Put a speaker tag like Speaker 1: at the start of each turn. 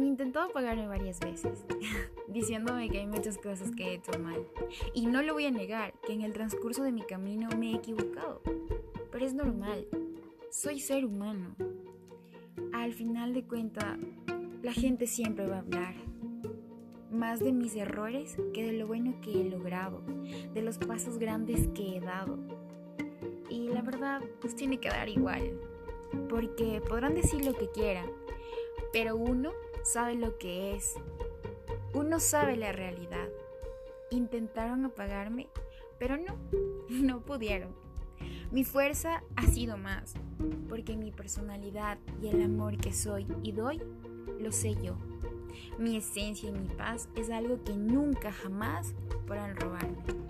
Speaker 1: intentado apagarme varias veces, diciéndome que hay muchas cosas que he hecho mal. Y no lo voy a negar, que en el transcurso de mi camino me he equivocado. Pero es normal, soy ser humano. Al final de cuentas, la gente siempre va a hablar. Más de mis errores que de lo bueno que he logrado, de los pasos grandes que he dado. Y la verdad, pues tiene que dar igual. Porque podrán decir lo que quieran, pero uno sabe lo que es. Uno sabe la realidad. Intentaron apagarme, pero no, no pudieron. Mi fuerza ha sido más, porque mi personalidad y el amor que soy y doy, lo sé yo. Mi esencia y mi paz es algo que nunca jamás podrán robarme.